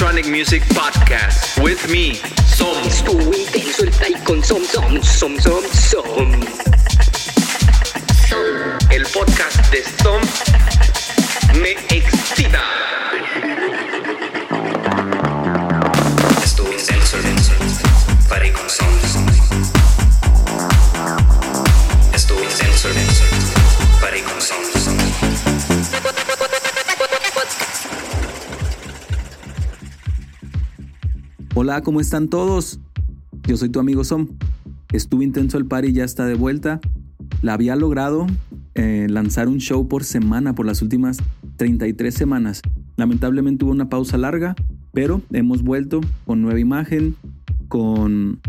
Electronic Music Podcast with me, Som. Estuvo intenso el play con Som Som Som Som Som. El podcast de Som me excita. Hola, ¿cómo están todos? Yo soy tu amigo Som. Estuvo intenso el party, ya está de vuelta. La había logrado eh, lanzar un show por semana por las últimas 33 semanas. Lamentablemente hubo una pausa larga, pero hemos vuelto con nueva imagen, con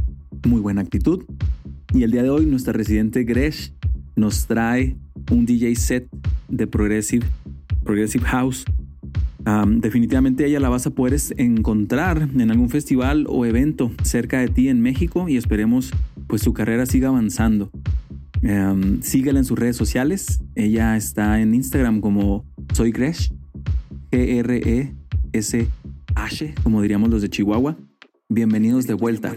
muy buena actitud. Y el día de hoy nuestra residente Gresh nos trae un DJ set de Progressive, Progressive House Definitivamente ella la vas a poder encontrar en algún festival o evento cerca de ti en México y esperemos pues su carrera siga avanzando. Síguela en sus redes sociales. Ella está en Instagram como Soy Gresh, G-R-E-S-H, como diríamos los de Chihuahua. Bienvenidos de vuelta.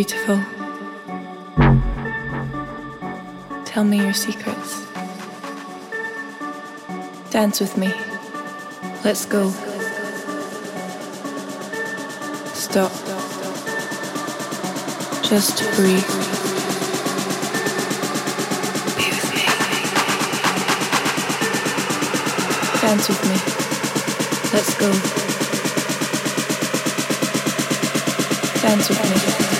Beautiful. Tell me your secrets. Dance with me. Let's go. Stop. Just breathe. Dance with me. Let's go. Dance with me.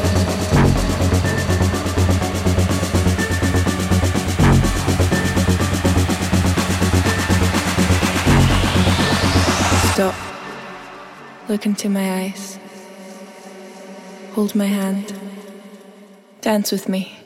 Stop. Look into my eyes. Hold my hand. Dance with me.